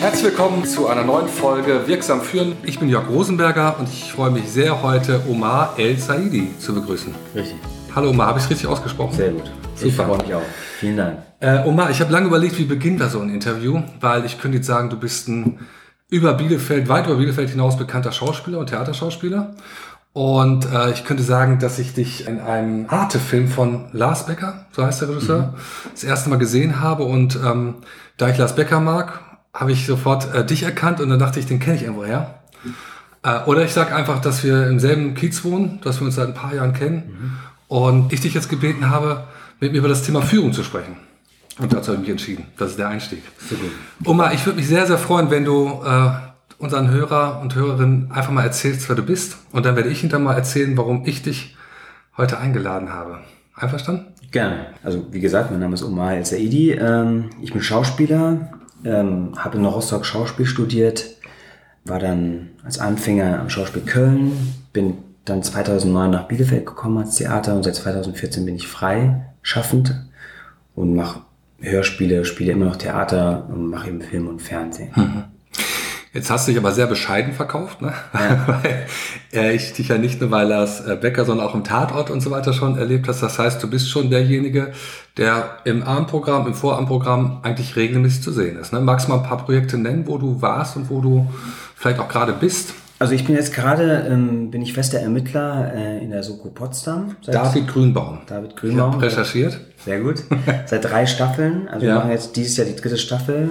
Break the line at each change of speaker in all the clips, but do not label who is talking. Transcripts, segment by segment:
Herzlich willkommen zu einer neuen Folge Wirksam führen. Ich bin Jörg Rosenberger und ich freue mich sehr, heute Omar El Saidi zu begrüßen.
Richtig.
Hallo Omar, habe ich es richtig ausgesprochen?
Sehr gut.
Super.
Ich freue mich auch. Vielen Dank.
Äh, Omar, ich habe lange überlegt, wie beginnt da so ein Interview, weil ich könnte jetzt sagen, du bist ein über Bielefeld, weit über Bielefeld hinaus bekannter Schauspieler und Theaterschauspieler. Und äh, ich könnte sagen, dass ich dich in einem Arte-Film von Lars Becker, so heißt der Regisseur, das erste Mal gesehen habe. Und ähm, da ich Lars Becker mag, habe ich sofort äh, dich erkannt und dann dachte ich, den kenne ich irgendwo her. Äh, oder ich sage einfach, dass wir im selben Kiez wohnen, dass wir uns seit ein paar Jahren kennen. Und ich dich jetzt gebeten habe, mit mir über das Thema Führung zu sprechen. Und dazu habe ich mich entschieden. Das ist der Einstieg.
Sehr gut.
Oma, ich würde mich sehr, sehr freuen, wenn du äh, unseren Hörer und Hörerinnen einfach mal erzählst, wer du bist. Und dann werde ich hinterher mal erzählen, warum ich dich heute eingeladen habe. Einverstanden?
Gerne. Also wie gesagt, mein Name ist Omar El Saidi. Ähm, ich bin Schauspieler, ähm, habe in Rostock Schauspiel studiert, war dann als Anfänger am Schauspiel Köln, bin dann 2009 nach Bielefeld gekommen als Theater und seit 2014 bin ich freischaffend und mache Hörspiele, spiele immer noch Theater und mache eben Film und Fernsehen.
Jetzt hast du dich aber sehr bescheiden verkauft, ne? weil äh, ich dich ja nicht nur weil Lars äh, Becker, sondern auch im Tatort und so weiter schon erlebt hast. Das heißt, du bist schon derjenige, der im Abendprogramm, im Vorabendprogramm eigentlich regelmäßig zu sehen ist. Ne? Magst du mal ein paar Projekte nennen, wo du warst und wo du vielleicht auch gerade bist?
Also ich bin jetzt gerade, ähm, bin ich fester Ermittler äh, in der Soko Potsdam.
David Grünbaum.
David
Ich
Grünbaum.
habe recherchiert.
Sehr gut. Seit drei Staffeln. Also
Ja.
wir machen jetzt dieses Jahr die dritte Staffel,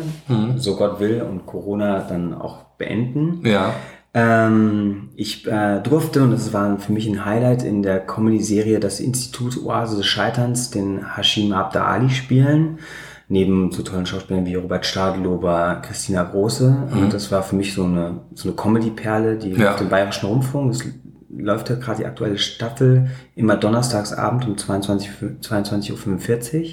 so Gott will, und Corona dann auch beenden.
Ja.
Ähm, ich äh, durfte, und das war für mich ein Highlight, in der Comedy-Serie Das Institut Oase des Scheiterns den Hashim Abda Ali spielen. Neben so tollen Schauspielern wie Robert Stadlober, Christina Große. Und das war für mich so eine, so eine Comedy-Perle, die
Ja.
auf dem Bayerischen Rundfunk, das läuft ja gerade die aktuelle Staffel, immer donnerstagsabend um 22 Uhr- 22.45 Uhr.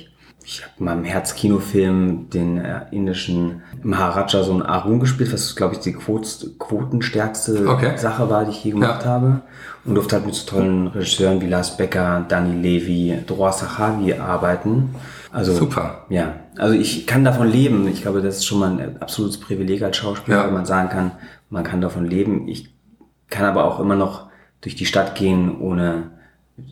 Ich habe in meinem Herzkinofilm den äh, indischen Maharaja so ein Arun gespielt, was glaube ich die Quot quotenstärkste
Okay.
Sache war, die ich je gemacht
Ja.
habe. Und durfte halt mit so tollen Regisseuren wie Lars Becker, Dani Levy, Dror Sahavi arbeiten. Also,
Super.
Ja, also ich kann davon leben. Ich glaube, das ist schon mal ein absolutes Privileg als Schauspieler,
Ja.
wenn man sagen kann, man kann davon leben. Ich kann aber auch immer noch durch die Stadt gehen, ohne,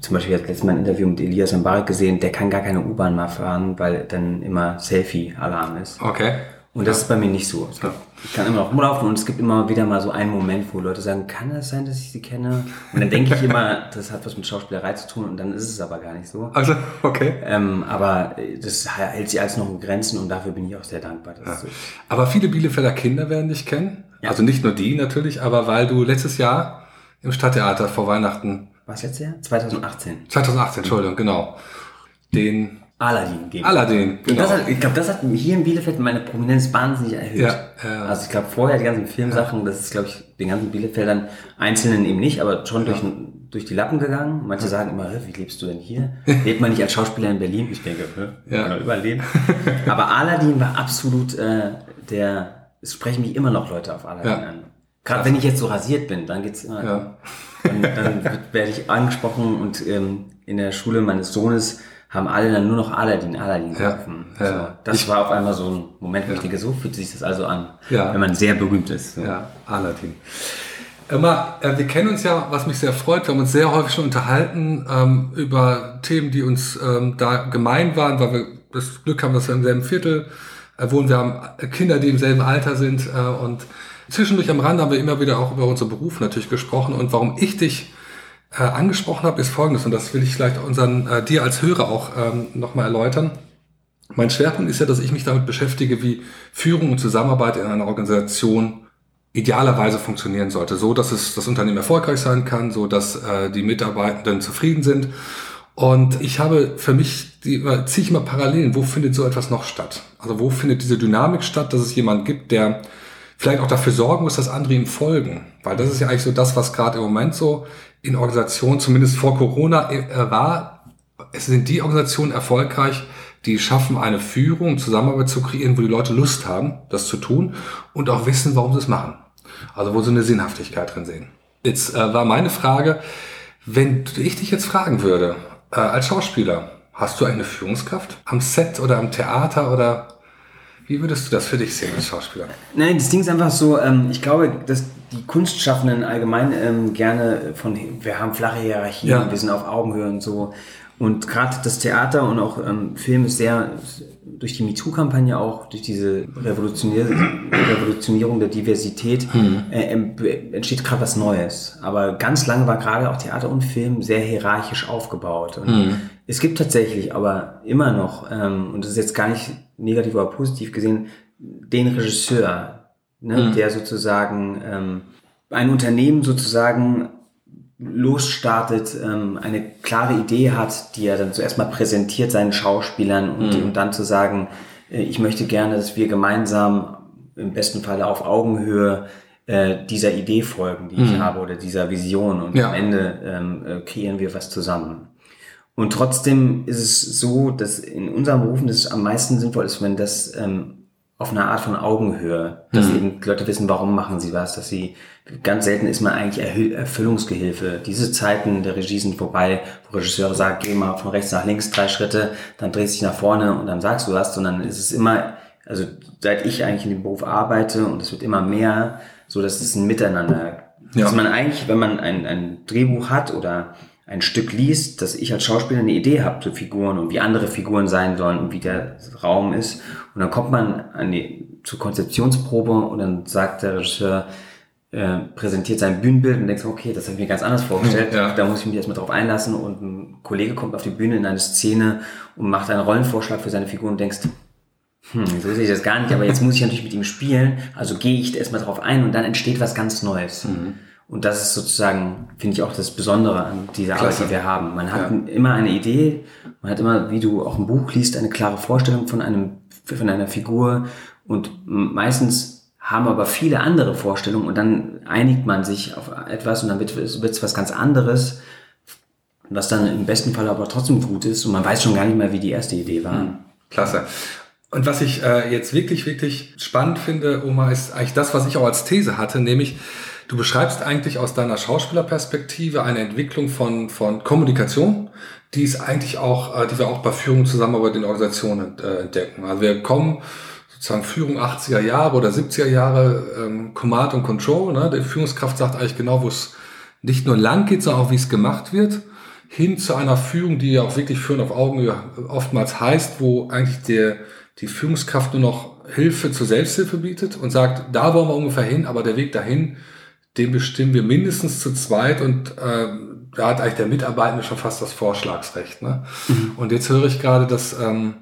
zum Beispiel jetzt letztes Mal ein Interview mit Elias Mbarek gesehen, der kann gar keine U-Bahn mehr fahren, weil dann immer Selfie-Alarm ist.
Okay.
Und das ist bei mir nicht so. Gibt, ich kann immer noch rumlaufen und es gibt immer wieder mal so einen Moment, wo Leute sagen, kann es sein, dass ich sie kenne? Und dann denke ich immer, das hat was mit Schauspielerei zu tun und dann ist es aber gar nicht so.
Also, okay.
Ähm, aber das hält sich alles noch in Grenzen und dafür bin ich auch sehr dankbar. Dass so
Aber viele Bielefelder Kinder werden dich kennen.
Ja.
Also nicht nur die natürlich, aber weil du letztes Jahr im Stadttheater vor Weihnachten,
was letztes Jahr? 2018.
2018, Entschuldigung, genau, den
Aladdin geben.
Aladdin, genau.
das hat, ich glaube, das hat hier in Bielefeld meine Prominenz wahnsinnig erhöht.
Ja, ja.
Also ich glaube, vorher die ganzen Filmsachen, das ist, glaube ich, den ganzen Bielefeldern, Einzelnen eben nicht, aber schon durch, durch die Lappen gegangen. Manche sagen immer, "Hä, wie lebst du denn hier? Lebt man nicht als Schauspieler in Berlin? Ich denke,
Ja.
kann doch überall leben. aber Aladdin war absolut äh, der, es sprechen mich immer noch Leute auf Aladdin
Ja.
an. Gerade wenn ich jetzt so rasiert bin, dann geht's immer.
Ja.
Dann wird, werde ich angesprochen und ähm, in der Schule meines Sohnes haben alle dann nur noch Aladdin, Aladdin
Ja,
gerufen.
ja.
So, das war auf einmal so ein Moment, wo ich denke, so fühlt sich das also an,
Ja.
wenn man sehr berühmt ist. So.
Ja, Aladdin. Immer, äh, wir kennen uns ja, was mich sehr freut. Wir haben uns sehr häufig schon unterhalten ähm, über Themen, die uns ähm, da gemein waren, weil wir das Glück haben, dass wir im selben Viertel äh, wohnen. Wir haben äh, Kinder, die im selben Alter sind. Äh, und zwischendurch am Rande haben wir immer wieder auch über unsere Berufe natürlich gesprochen. Und warum ich dich äh, angesprochen habe, ist folgendes. Und das will ich vielleicht unseren, äh, dir als Hörer auch ähm, nochmal erläutern. Mein Schwerpunkt ist ja, dass ich mich damit beschäftige, wie Führung und Zusammenarbeit in einer Organisation idealerweise funktionieren sollte, so dass es das Unternehmen erfolgreich sein kann, so dass äh, die Mitarbeitenden zufrieden sind. Und ich habe für mich, die, immer- ziehe ich immer Parallelen, wo findet so etwas noch statt? Also wo findet diese Dynamik statt, dass es jemanden gibt, der vielleicht auch dafür sorgen muss, dass andere ihm folgen? Weil das ist ja eigentlich so das, was gerade im Moment so in Organisationen, zumindest vor Corona, äh, war. Es sind die Organisationen erfolgreich, die schaffen, eine Führung, Zusammenarbeit zu kreieren, wo die Leute Lust haben, das zu tun und auch wissen, warum sie es machen. Also wo sie eine Sinnhaftigkeit drin sehen. Jetzt äh, war meine Frage, Wenn ich dich jetzt fragen würde, äh, als Schauspieler, hast du eine Führungskraft am Set oder am Theater oder wie würdest du das für dich sehen als Schauspieler?
Nein, das Ding ist einfach so, ähm, ich glaube, dass die Kunstschaffenden allgemein ähm, gerne von, wir haben flache Hierarchien, ja. wir sind auf Augenhöhe und so. Und gerade das Theater und auch ähm, Film ist sehr, durch die MeToo-Kampagne auch, durch diese Revolutionier Revolutionierung der Diversität, hm. äh, entsteht gerade was Neues. Aber ganz lange war gerade auch Theater und Film sehr hierarchisch aufgebaut. Und hm. Es gibt tatsächlich aber immer noch, ähm, und das ist jetzt gar nicht negativ oder positiv gesehen, den Regisseur, ne, hm. der sozusagen ähm, ein Unternehmen sozusagen losstartet, ähm, eine klare Idee hat, die er dann zuerst mal präsentiert seinen Schauspielern und, mhm. und dann zu sagen, äh, ich möchte gerne, dass wir gemeinsam im besten Falle auf Augenhöhe äh, dieser Idee folgen, die mhm. ich habe oder dieser Vision und ja. am Ende ähm, äh, kreieren wir was zusammen. Und trotzdem ist es so, dass in unserem Berufen das am meisten sinnvoll ist, wenn das ähm, auf einer Art von Augenhöhe, dass mhm. eben Leute wissen, warum machen sie was, dass sie, ganz selten ist man eigentlich Erfüllungsgehilfe. Diese Zeiten der Regie sind vorbei, wo Regisseure sagen, geh mal von rechts nach links drei Schritte, dann drehst dich nach vorne und dann sagst du was, sondern es ist immer, also seit ich eigentlich in dem Beruf arbeite und es wird immer mehr, so dass es ein Miteinander, ja. dass man eigentlich, wenn man ein, ein Drehbuch hat oder ein Stück liest, dass ich als Schauspieler eine Idee habe zu Figuren und wie andere Figuren sein sollen und wie der Raum ist. Und dann kommt man an die, zur Konzeptionsprobe und dann sagt der Regisseur, äh, präsentiert sein Bühnenbild und denkst, okay, das habe ich mir ganz anders vorgestellt. Ja. Da muss ich mich erstmal drauf einlassen und ein Kollege kommt auf die Bühne in eine Szene und macht einen Rollenvorschlag für seine Figur und denkst, hm, so sehe ich das gar nicht, aber jetzt muss ich natürlich mit ihm spielen, also gehe ich erstmal drauf ein und dann entsteht was ganz Neues. Mhm. Und das ist sozusagen, finde ich auch das Besondere an dieser Klasse. Arbeit, die wir haben. Man hat ja. immer eine Idee, man hat immer, wie du auch ein Buch liest, eine klare Vorstellung von einem, von einer Figur und meistens haben aber viele andere Vorstellungen und dann einigt man sich auf etwas und dann wird es was ganz anderes, was dann im besten Fall aber trotzdem gut ist und man weiß schon gar nicht mehr, wie die erste Idee war. Hm.
Klasse. Und was ich äh, jetzt wirklich, wirklich spannend finde, Oma, ist eigentlich das, was ich auch als These hatte, nämlich, Du beschreibst eigentlich aus deiner Schauspielerperspektive eine Entwicklung von, von Kommunikation, die ist eigentlich auch, äh, die wir auch bei Führung Zusammenarbeit in Organisationen äh, entdecken. Also wir kommen sozusagen Führung 80er Jahre oder 70er Jahre, ähm, Command und Control. Ne? Die Führungskraft sagt eigentlich genau, wo es nicht nur lang geht, sondern auch wie es gemacht wird, hin zu einer Führung, die ja auch wirklich Führen auf Augenhöhe oftmals heißt, wo eigentlich der, die Führungskraft nur noch Hilfe zur Selbsthilfe bietet und sagt, da wollen wir ungefähr hin, aber der Weg dahin den bestimmen wir mindestens zu zweit und äh, da hat eigentlich der Mitarbeitende schon fast das Vorschlagsrecht. Ne? Mhm. Und jetzt höre ich gerade, dass, ähm,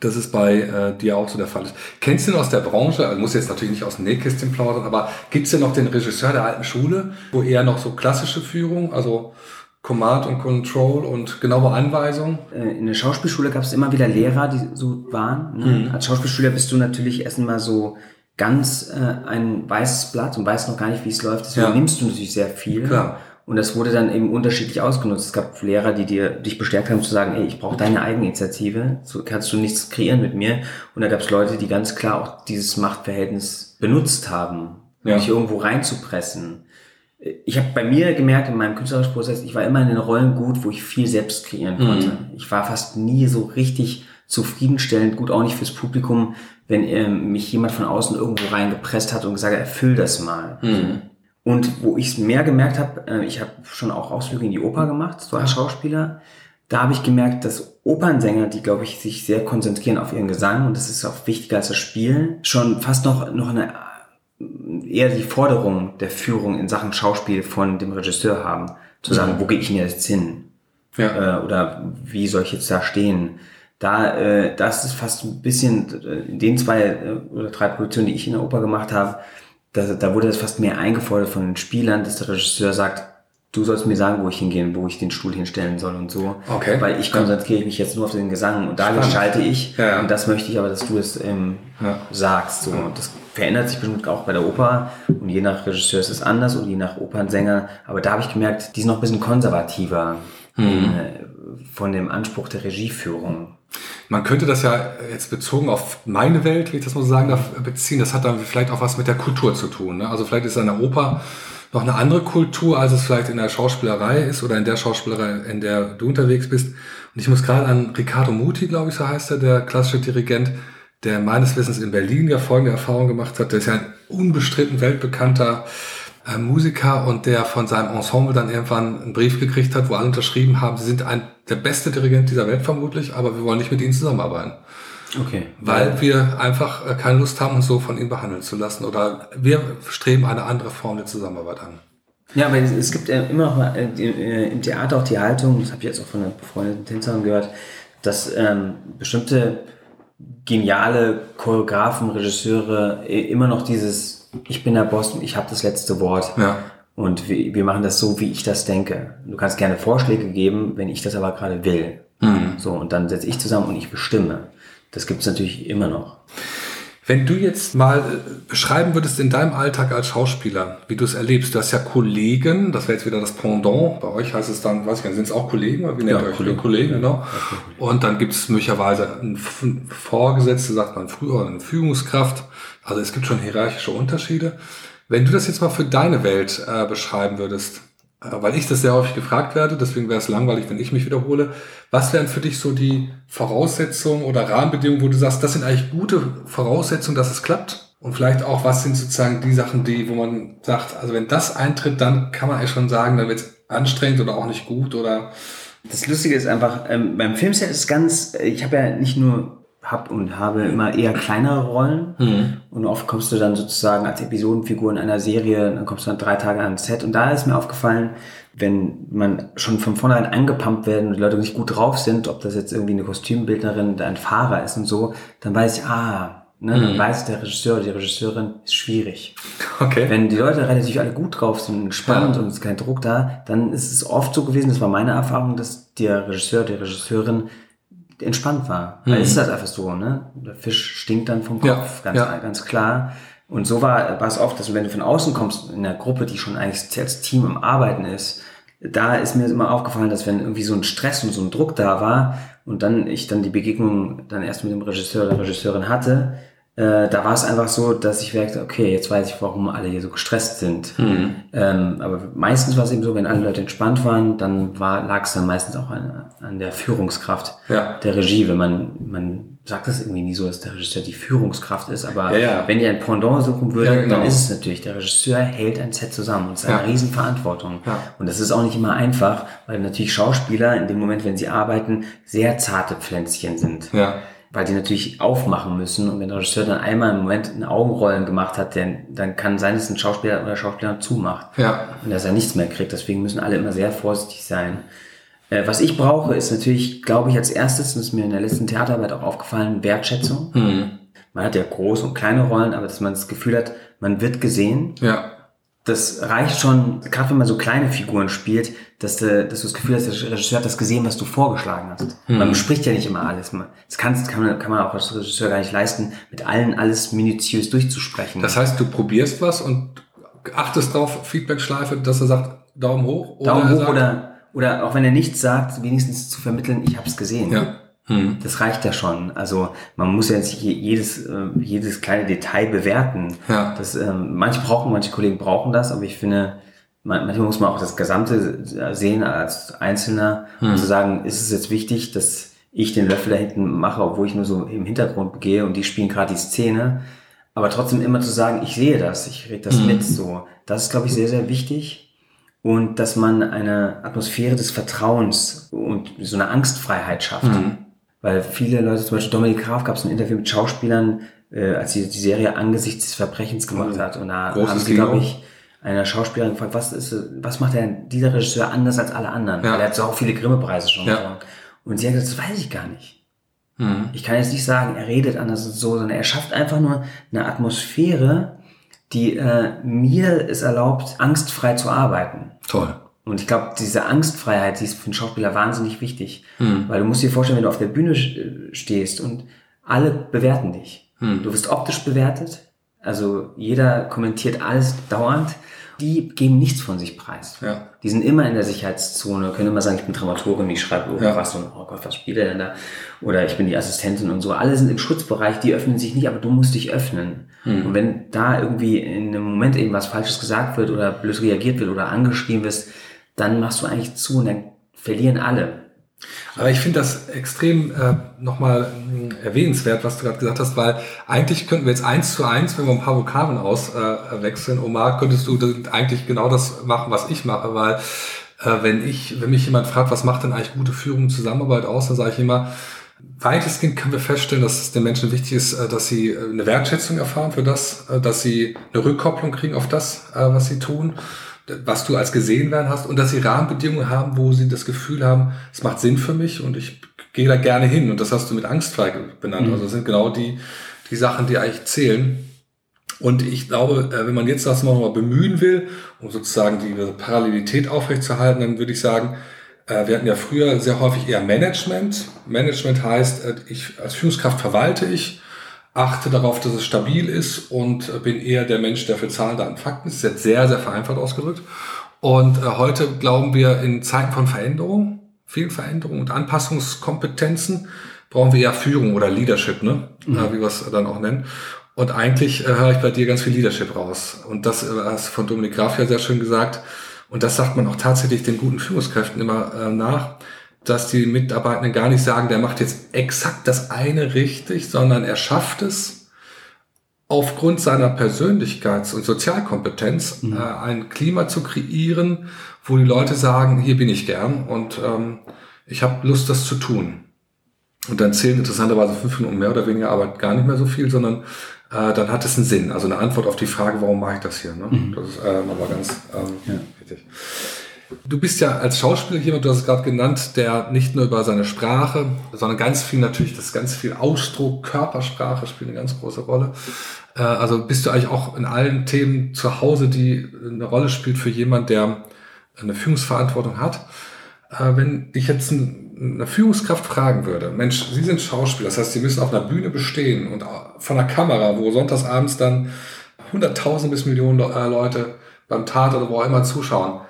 dass es bei äh, dir auch so der Fall ist. Kennst du ihn aus der Branche, also muss jetzt natürlich nicht aus dem Nähkästchen plaudern, aber gibt es denn noch den Regisseur der alten Schule, wo eher noch so klassische Führung, also Command und Control und genaue Anweisungen?
Äh, in der Schauspielschule gab es immer wieder Lehrer, die so waren. Ne? Mhm. Als Schauspielschüler bist du natürlich erst einmal so ganz äh, ein weißes Blatt und weißt noch gar nicht, wie es läuft. Deswegen ja. nimmst du natürlich sehr viel. Klar. Und das wurde dann eben unterschiedlich ausgenutzt. Es gab Lehrer, die dir dich bestärkt haben zu sagen, ey, ich brauche deine Eigeninitiative, so kannst du nichts kreieren mit mir. Und da gab es Leute, die ganz klar auch dieses Machtverhältnis benutzt haben, um ja. dich irgendwo reinzupressen. Ich habe bei mir gemerkt in meinem künstlerischen Prozess, ich war immer in den Rollen gut, wo ich viel selbst kreieren konnte. Mhm. Ich war fast nie so richtig zufriedenstellend, gut auch nicht fürs Publikum, wenn äh, mich jemand von außen irgendwo reingepresst hat und gesagt hat, erfüll das mal. Mhm. Und wo ich es mehr gemerkt habe, äh, ich habe schon auch Ausflüge in die Oper gemacht, so als Schauspieler. Da habe ich gemerkt, dass Opernsänger, die, glaube ich, sich sehr konzentrieren auf ihren Gesang, und das ist auch wichtiger als das Spielen, schon fast noch, noch eine eher die Forderung der Führung in Sachen Schauspiel von dem Regisseur haben. Zu sagen, mhm. wo gehe ich denn jetzt hin? Ja. Äh, oder wie soll ich jetzt da stehen? Da, äh, das ist fast ein bisschen, äh, in den zwei äh, oder drei Produktionen, die ich in der Oper gemacht habe, da, da wurde das fast mehr eingefordert von den Spielern, dass der Regisseur sagt, du sollst mir sagen, wo ich hingehen, wo ich den Stuhl hinstellen soll und so. Okay. Weil ich konzentriere mich jetzt nur auf den Gesang und da geschalte ich ja, ja. und das möchte ich aber, dass du es ähm, ja. sagst. So. Und das verändert sich bestimmt auch bei der Oper und je nach Regisseur ist es anders und je nach Opernsänger. Aber da habe ich gemerkt, die sind noch ein bisschen konservativer hm. äh, von dem Anspruch der Regieführung.
Man könnte das ja jetzt bezogen auf meine Welt, wie ich das mal so sagen darf, beziehen. Das hat dann vielleicht auch was mit der Kultur zu tun. Ne? Also vielleicht ist eine Oper noch eine andere Kultur, als es vielleicht in der Schauspielerei ist oder in der Schauspielerei, in der du unterwegs bist. Und ich muss gerade an Riccardo Muti, glaube ich, so heißt er, der klassische Dirigent, der meines Wissens in Berlin ja folgende Erfahrung gemacht hat. Der ist ja ein unbestritten weltbekannter äh, Musiker und der von seinem Ensemble dann irgendwann einen Brief gekriegt hat, wo alle unterschrieben haben, sie sind ein, der beste Dirigent dieser Welt vermutlich, aber wir wollen nicht mit ihnen zusammenarbeiten.
Okay.
Weil ja. wir einfach äh, keine Lust haben, uns so von ihnen behandeln zu lassen oder wir streben eine andere Form der Zusammenarbeit an.
Ja, aber es gibt immer noch mal äh, im Theater auch die Haltung, das habe ich jetzt auch von einer befreundeten Tänzerin gehört, dass ähm, bestimmte geniale Choreografen, Regisseure immer noch dieses Ich bin der Boss und ich habe das letzte Wort.
Ja.
Und wir, wir machen das so, wie ich das denke. Du kannst gerne Vorschläge geben, wenn ich das aber gerade will. Mhm. So, und dann setze ich zusammen und ich bestimme. Das gibt es natürlich immer noch.
Wenn du jetzt mal äh, beschreiben würdest in deinem Alltag als Schauspieler, wie du es erlebst, du hast ja Kollegen, das wäre jetzt wieder das Pendant, bei euch heißt es dann, weiß ich nicht, sind es auch Kollegen, wie nennt ja, ihr euch? Kollegen, Kollegen genau. Und dann gibt es möglicherweise einen Vorgesetzte, sagt man früher, eine Führungskraft. Also es gibt schon hierarchische Unterschiede. Wenn du das jetzt mal für deine Welt äh, beschreiben würdest, weil ich das sehr häufig gefragt werde, deswegen wäre es langweilig, wenn ich mich wiederhole. Was wären für dich so die Voraussetzungen oder Rahmenbedingungen, wo du sagst, das sind eigentlich gute Voraussetzungen, dass es klappt? Und vielleicht auch, was sind sozusagen die Sachen, die, wo man sagt, also wenn das eintritt, dann kann man eigentlich schon sagen, dann wird es anstrengend oder auch nicht gut oder.
Das Lustige ist einfach, ähm, beim Filmset ist ganz, ich habe ja nicht nur hab und habe immer eher kleinere Rollen. Mhm. Und oft kommst du dann sozusagen als Episodenfigur in einer Serie, dann kommst du dann drei Tage an Set. Und da ist mir aufgefallen, wenn man schon von vornherein angepumpt werden und die Leute nicht gut drauf sind, ob das jetzt irgendwie eine Kostümbildnerin oder ein Fahrer ist und so, dann weiß ich, ah, ne, mhm. dann weiß der Regisseur oder die Regisseurin, ist schwierig.
Okay.
Wenn die Leute relativ alle gut drauf sind und spannend ja. und es ist kein Druck da, dann ist es oft so gewesen, das war meine Erfahrung, dass der Regisseur, die Regisseurin entspannt war. Mhm. Weil ist das einfach so, ne? Der Fisch stinkt dann vom Kopf, ja, ganz, ja. ganz klar. Und so war, war es oft, dass wenn du von außen kommst, in einer Gruppe, die schon eigentlich als Team im Arbeiten ist, da ist mir immer aufgefallen, dass wenn irgendwie so ein Stress und so ein Druck da war und dann ich dann die Begegnung dann erst mit dem Regisseur oder Regisseurin hatte, äh, da war es einfach so, dass ich merkte, okay, jetzt weiß ich, warum alle hier so gestresst sind. Mhm. Ähm, aber meistens war es eben so, wenn alle Leute entspannt waren, dann lag es dann meistens auch an, an der Führungskraft
ja.
der Regie. Wenn man, man sagt das irgendwie nie so, dass der Regisseur die Führungskraft ist, aber
ja, ja.
wenn ihr ein Pendant suchen würdet, genau. dann ist es natürlich, der Regisseur hält ein Set zusammen und es ist eine Riesenverantwortung. Und das ist auch nicht immer einfach, weil natürlich Schauspieler in dem Moment, wenn sie arbeiten, sehr zarte Pflänzchen sind.
Ja
weil die natürlich aufmachen müssen. Und wenn der Regisseur dann einmal im Moment ein Augenrollen gemacht hat, dann, dann kann sein, dass ein Schauspieler oder Schauspieler zumacht.
Ja.
Und dass er nichts mehr kriegt. Deswegen müssen alle immer sehr vorsichtig sein. Äh, was ich brauche, ist natürlich, glaube ich, als erstes, und das ist mir in der letzten Theaterarbeit auch aufgefallen, Wertschätzung.
Mhm.
Man hat ja große und kleine Rollen, aber dass man das Gefühl hat, man wird gesehen.
Ja
das reicht schon, gerade wenn man so kleine Figuren spielt, dass du, dass du das Gefühl hast, der Regisseur hat das gesehen, was du vorgeschlagen hast. Mhm. Man bespricht ja nicht immer alles. Das kann, kann, man, kann man auch als Regisseur gar nicht leisten, mit allen alles minutiös durchzusprechen.
Das heißt, du probierst was und achtest darauf, Feedback-Schleife, dass er sagt, Daumen hoch?
Oder Daumen hoch oder, oder auch wenn er nichts sagt, wenigstens zu vermitteln, ich habe es gesehen.
Ja.
Hm. Das reicht ja schon. Also man muss ja jetzt jedes, äh, jedes kleine Detail bewerten.
Ja.
Das, ähm, manche brauchen, manche Kollegen brauchen das, aber ich finde, manchmal muss man auch das Gesamte sehen als Einzelner hm. und zu sagen, ist es jetzt wichtig, dass ich den Löffel da hinten mache, obwohl ich nur so im Hintergrund gehe und die spielen gerade die Szene. Aber trotzdem immer zu sagen, ich sehe das, ich rede das hm. mit, so. Das ist, glaube ich, sehr, sehr wichtig. Und dass man eine Atmosphäre des Vertrauens und so eine Angstfreiheit schafft. Mhm. Weil viele Leute, zum Beispiel Dominik Graf, gab es ein Interview mit Schauspielern, äh, als sie die Serie angesichts des Verbrechens gemacht oh, hat. Und da haben sie, glaube ich, einer Schauspielerin gefragt, was ist, was macht denn dieser Regisseur anders als alle anderen? Ja. Weil er hat so auch viele Grimme-Preise schon
ja. gewonnen.
Und sie hat gesagt, das weiß ich gar nicht.
Mhm.
Ich kann jetzt nicht sagen, er redet anders und so, sondern er schafft einfach nur eine Atmosphäre, die äh, mir es erlaubt, angstfrei zu arbeiten.
Toll.
Und ich glaube, diese Angstfreiheit, die ist für einen Schauspieler wahnsinnig wichtig.
Hm.
Weil du musst dir vorstellen, wenn du auf der Bühne stehst und alle bewerten dich.
Hm.
Du wirst optisch bewertet. Also jeder kommentiert alles dauernd. Die geben nichts von sich preis.
Ja.
Die sind immer in der Sicherheitszone, können immer sagen, ich bin Dramaturgin, ich schreibe irgendwas ja. und oh Gott, was spielt er denn da? Oder ich bin die Assistentin und so. Alle sind im Schutzbereich, die öffnen sich nicht, aber du musst dich öffnen. Mhm. Und wenn da irgendwie in einem Moment eben was Falsches gesagt wird oder blöd reagiert wird oder angeschrieben wirst, dann machst du eigentlich zu und dann verlieren alle.
Aber ich finde das extrem äh, nochmal äh, erwähnenswert, was du gerade gesagt hast, weil eigentlich könnten wir jetzt eins zu eins, wenn wir ein paar Vokabeln auswechseln, äh, Omar, könntest du eigentlich genau das machen, was ich mache, weil äh, wenn ich, wenn mich jemand fragt, was macht denn eigentlich gute Führung und Zusammenarbeit aus, dann sage ich immer, weitestgehend können wir feststellen, dass es den Menschen wichtig ist, äh, dass sie äh, eine Wertschätzung erfahren für das, äh, dass sie eine Rückkopplung kriegen auf das, was sie tun was du als gesehen werden hast und dass sie Rahmenbedingungen haben, wo sie das Gefühl haben, es macht Sinn für mich und ich gehe da gerne hin. Und das hast du mit angstfrei benannt. Mhm. Also das sind genau die, die Sachen, die eigentlich zählen. Und ich glaube, äh, wenn man jetzt das mal bemühen will, um sozusagen die Parallelität aufrechtzuerhalten, dann würde ich sagen, äh, wir hatten ja früher sehr häufig eher Management. Management heißt, äh, ich als Führungskraft verwalte ich achte darauf, dass es stabil ist und bin eher der Mensch, der für Zahlen, Daten, Fakten ist. Das ist jetzt sehr, sehr vereinfacht ausgedrückt. Und äh, heute glauben wir in Zeiten von Veränderung, vielen Veränderungen und Anpassungskompetenzen, brauchen wir eher Führung oder Leadership, ne? Mhm. Äh, wie wir es dann auch nennen. Und eigentlich äh, höre ich bei dir ganz viel Leadership raus. Und das äh, hast von Dominik Graf ja sehr schön gesagt. Und das sagt man auch tatsächlich den guten Führungskräften immer äh, nach dass die Mitarbeitenden gar nicht sagen, der macht jetzt exakt das eine richtig, sondern er schafft es, aufgrund seiner Persönlichkeits- und Sozialkompetenz mhm. äh, ein Klima zu kreieren, wo die Leute sagen, hier bin ich gern und ähm, ich habe Lust, das zu tun. Und dann zählen interessanterweise fünf Minuten mehr oder weniger Arbeit gar nicht mehr so viel, sondern äh, dann hat es einen Sinn. Also eine Antwort auf die Frage, warum mache ich das hier? Ne? Mhm. Das ist äh, nochmal ganz ähm, ja. wichtig. Du bist ja als Schauspieler jemand, du hast es gerade genannt, der nicht nur über seine Sprache, sondern ganz viel natürlich, das ganz viel Ausdruck, Körpersprache spielt eine ganz große Rolle. Äh, also bist du eigentlich auch in allen Themen zu Hause, die eine Rolle spielt für jemand, der eine Führungsverantwortung hat. Äh, wenn dich jetzt eine Führungskraft fragen würde, Mensch, Sie sind Schauspieler, das heißt, Sie müssen auf einer Bühne bestehen und von einer Kamera, wo sonntagsabends dann 100.000 bis Millionen Leute beim Tat oder wo auch immer zuschauen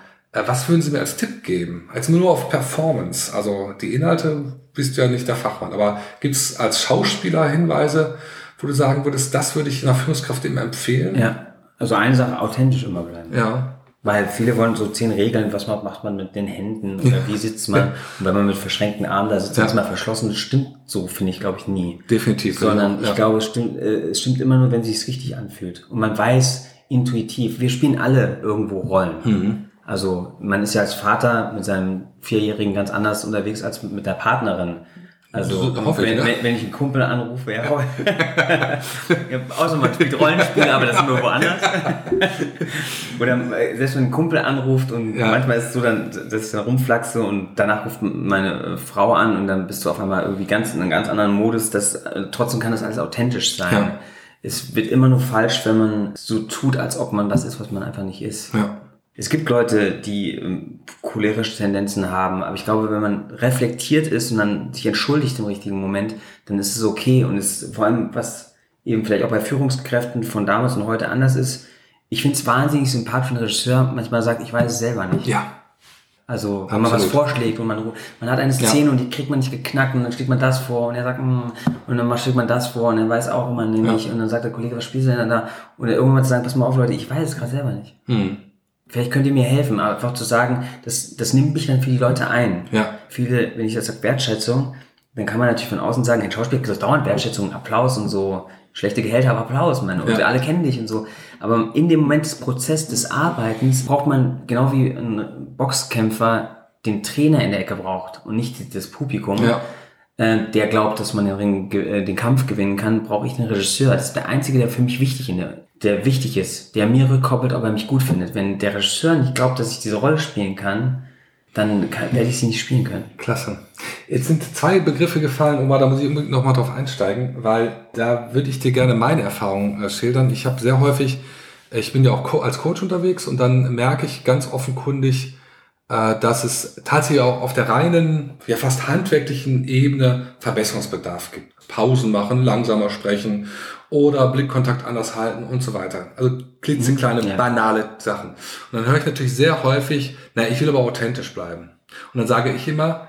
was würden Sie mir als Tipp geben? Als nur auf Performance. Also die Inhalte bist du ja nicht der Fachmann, aber gibt es als Schauspieler Hinweise, wo du sagen würdest, das würde ich einer Führungskraft immer empfehlen?
Ja, also eine Sache, authentisch immer bleiben.
Ja.
Weil viele wollen so zehn Regeln, was macht man mit den Händen oder wie sitzt man? Und wenn man mit verschränkten Armen da sitzt, ja. ist man verschlossen. Das stimmt so, finde ich, glaube ich, nie.
Definitiv.
Sondern ja. ich glaube, es stimmt, äh, es stimmt immer nur, wenn es sich richtig anfühlt. Und man weiß intuitiv, wir spielen alle irgendwo Rollen. Mhm. Also man ist ja als Vater mit seinem Vierjährigen ganz anders unterwegs als mit, der Partnerin. Also wenn, wenn, wenn, ich einen Kumpel anrufe, ja, ja außer man spielt Rollenspiele, aber das ist nur woanders. Oder äh, selbst wenn ein Kumpel anruft und ja. manchmal ist es so, dann, dass ich dann rumflaxe und danach ruft meine Frau an und dann bist du auf einmal irgendwie ganz in einem ganz anderen Modus. Das, äh, trotzdem kann das alles authentisch sein. Ja. Es wird immer nur falsch, wenn man so tut, als ob man das ist, was man einfach nicht ist.
Ja.
Es gibt Leute, die ähm, cholerische Tendenzen haben, aber ich glaube, wenn man reflektiert ist und dann sich entschuldigt im richtigen Moment, dann ist es okay und es vor allem, was eben vielleicht auch bei Führungskräften von damals und heute anders ist, ich finde es wahnsinnig sympathisch, wenn ein Regisseur manchmal sagt, ich weiß es selber nicht.
Ja.
Also, wenn Absolut. man was vorschlägt und man, man hat eine Szene ja. und die kriegt man nicht geknackt und dann schlägt man das vor und er sagt, mm, und dann schlägt man das vor und er weiß auch immer nicht ja. und dann sagt der Kollege, was spielst du denn da? Und irgendwann zu sagen, pass mal auf Leute, ich weiß es gerade selber nicht. Hm. Vielleicht könnt ihr mir helfen, aber einfach zu sagen, das, das nimmt mich dann für die Leute ein.
Ja.
Viele, wenn ich das sage, Wertschätzung, dann kann man natürlich von außen sagen, ein Schauspieler kriegt dauernd Wertschätzung, Applaus und so, schlechte Gehälter, aber Applaus, man, und ja. alle kennen dich und so. Aber in dem Moment des Prozesses des Arbeitens braucht man, genau wie ein Boxkämpfer, den Trainer in der Ecke braucht und nicht das Publikum.
Ja.
Äh, der glaubt, dass man den, Ring, äh, den Kampf gewinnen kann, brauche ich einen Regisseur. Das ist der einzige, der für mich wichtig in der, der wichtig ist, der mir rückkoppelt, ob er mich gut findet. Wenn der Regisseur nicht glaubt, dass ich diese Rolle spielen kann, dann kann, werde ich sie nicht spielen können.
Klasse. Jetzt sind zwei Begriffe gefallen, Oma, da muss ich unbedingt nochmal drauf einsteigen, weil da würde ich dir gerne meine Erfahrungen äh, schildern. Ich habe sehr häufig, äh, ich bin ja auch als Coach unterwegs und dann merke ich ganz offenkundig, äh, dass es tatsächlich auch auf der reinen, ja fast handwerklichen Ebene Verbesserungsbedarf gibt. Pausen machen, langsamer sprechen oder Blickkontakt anders halten und so weiter. Also klitzekleine, ja. banale Sachen. Und dann höre ich natürlich sehr häufig, na, ich will aber authentisch bleiben. Und dann sage ich immer,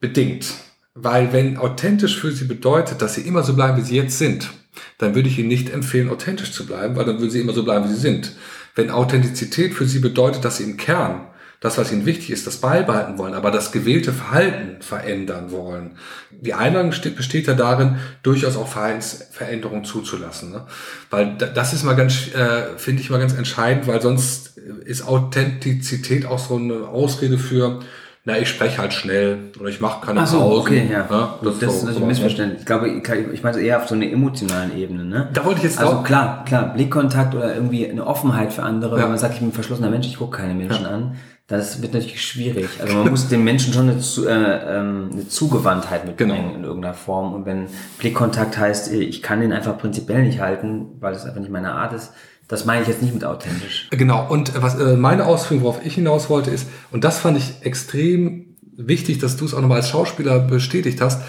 bedingt. Weil wenn authentisch für sie bedeutet, dass sie immer so bleiben, wie sie jetzt sind, dann würde ich Ihnen nicht empfehlen, authentisch zu bleiben, weil dann würden Sie immer so bleiben, wie Sie sind. Wenn Authentizität für Sie bedeutet, dass Sie im Kern das, was ihnen wichtig ist, das beibehalten wollen, aber das gewählte Verhalten verändern wollen. Die Einladung besteht ja darin, durchaus auch Verhaltensveränderungen zuzulassen. Ne? Weil das ist mal ganz, äh, finde ich mal ganz entscheidend, weil sonst ist Authentizität auch so eine Ausrede für, na, ich spreche halt schnell oder ich mache keine
Ach so,
Pausen.
okay, ja.
Ja,
das, das ist natürlich ein Missverständnis. Ich glaube, ich, meine eher auf so einer emotionalen Ebene, ne?
Da wollte ich jetzt
Also
auch.
klar, klar, Blickkontakt oder irgendwie eine Offenheit für andere,
Ja.
wenn man sagt, ich bin ein verschlossener Mensch, ich gucke keine Menschen an, das wird natürlich schwierig. Also man muss den Menschen schon eine, Zu- äh, ähm, eine Zugewandtheit mitbringen
Genau.
in irgendeiner Form. Und wenn Blickkontakt heißt, ich kann den einfach prinzipiell nicht halten, weil es einfach nicht meine Art ist, das meine ich jetzt nicht mit authentisch.
Genau, und was äh, meine Ausführung, worauf ich hinaus wollte, ist, und das fand ich extrem wichtig, dass du es auch nochmal als Schauspieler bestätigt hast,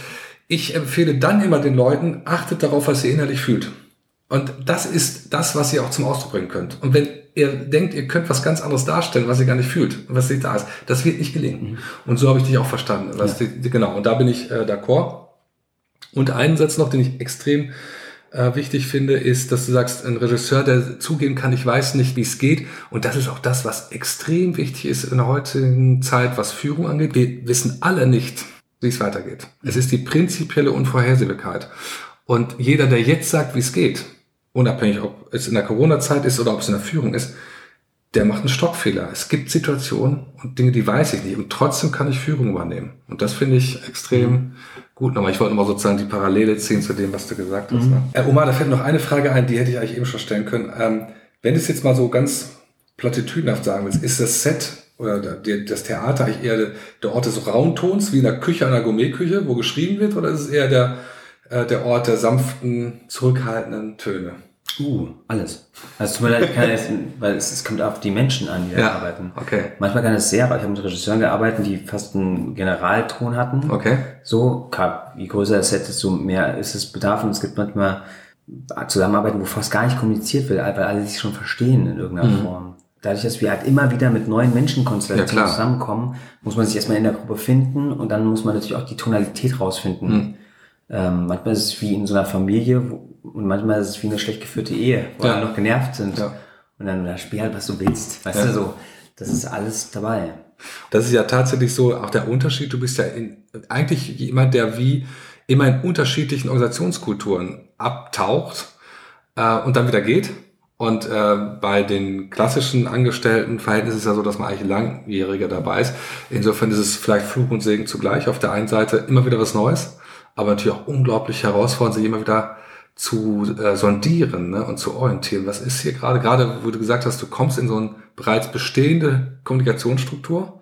ich empfehle dann immer den Leuten, achtet darauf, was ihr innerlich fühlt. Und das ist das, was ihr auch zum Ausdruck bringen könnt. Und wenn ihr denkt, ihr könnt was ganz anderes darstellen, was ihr gar nicht fühlt, was nicht da ist, das wird nicht gelingen. Und so habe ich dich auch verstanden. Was die, die, genau, und da bin ich äh, d'accord. Und einen Satz noch, den ich extrem äh, wichtig finde, ist, dass du sagst, ein Regisseur, der zugeben kann, ich weiß nicht, wie es geht. Und das ist auch das, was extrem wichtig ist in der heutigen Zeit, was Führung angeht. Wir wissen alle nicht, wie es weitergeht. Es ist die prinzipielle Unvorhersehbarkeit. Und jeder, der jetzt sagt, wie es geht, unabhängig, ob es in der Corona-Zeit ist oder ob es in der Führung ist, der macht einen Stockfehler. Es gibt Situationen und Dinge, die weiß ich nicht. Und trotzdem kann ich Führung übernehmen. Und das finde ich extrem gut. Nochmal, ich wollte nochmal sozusagen die Parallele ziehen zu dem, was du gesagt hast. Ne? Äh, Omar, da fällt noch eine Frage ein, die hätte ich eigentlich eben schon stellen können. Ähm, wenn du es jetzt mal so ganz platitüdenhaft sagen willst, ist das Set oder der- das Theater eigentlich eher der Ort des Raumtons, wie in der Küche einer Gourmetküche, wo geschrieben wird, oder ist es eher der, äh, der Ort der sanften, zurückhaltenden Töne?
Uh, alles. Also tut mir leid, ich kann jetzt, weil es, es kommt auf die Menschen an, die da
Ja,
arbeiten.
okay.
Manchmal kann es sehr, aber ich habe mit Regisseuren gearbeitet, die fast einen Generalton hatten.
Okay.
So, je größer das Set, desto mehr ist es Bedarf und es gibt manchmal Zusammenarbeiten, wo fast gar nicht kommuniziert wird, weil alle sich schon verstehen in irgendeiner Form. Dadurch, dass wir halt immer wieder mit neuen Menschenkonstellationen
Ja,
zusammenkommen, muss man sich erstmal in der Gruppe finden und dann muss man natürlich auch die Tonalität rausfinden. Ähm, manchmal ist es wie in so einer Familie wo, und manchmal ist es wie eine schlecht geführte Ehe, wo
Ja.
alle noch genervt sind.
Ja.
Und dann spiel halt, was du willst. Weißt
Ja.
du so? Das ist alles dabei.
Das ist ja tatsächlich so auch der Unterschied. Du bist ja in, eigentlich jemand, der wie immer in unterschiedlichen Organisationskulturen abtaucht äh, und dann wieder geht. Und äh, bei den klassischen Angestelltenverhältnissen ist es ja so, dass man eigentlich langjähriger dabei ist. Insofern ist es vielleicht Fluch und Segen zugleich. Auf der einen Seite immer wieder was Neues, aber natürlich auch unglaublich herausfordernd, sich immer wieder zu äh, sondieren ne, und zu orientieren. Was ist hier gerade? Gerade, wo du gesagt hast, du kommst in so eine bereits bestehende Kommunikationsstruktur.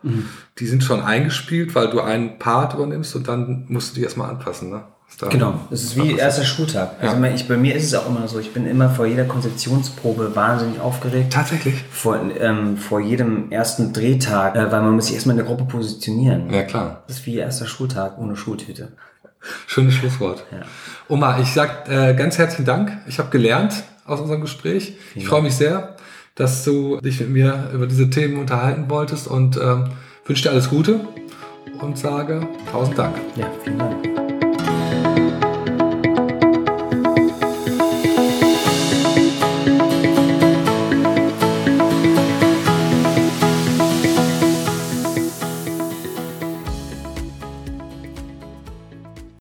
Die sind schon eingespielt, weil du einen Part übernimmst und dann musst du die erstmal anpassen. Ne? Da-
Genau, es ist wie erster Schultag. Also
Ja.
ich, bei mir ist es auch immer so, ich bin immer vor jeder Konzeptionsprobe wahnsinnig aufgeregt.
Tatsächlich?
Vor, ähm, vor jedem ersten Drehtag, äh, weil man muss sich erstmal in der Gruppe positionieren.
Ja, klar.
Das ist wie erster Schultag ohne Schultüte.
Schönes Schlusswort.
Ja.
Oma, ich sag äh, ganz herzlichen Dank. Ich habe gelernt aus unserem Gespräch. Ich freue mich sehr, dass du dich mit mir über diese Themen unterhalten wolltest und ähm, wünsche dir alles Gute und sage tausend Dank.
Ja, vielen Dank.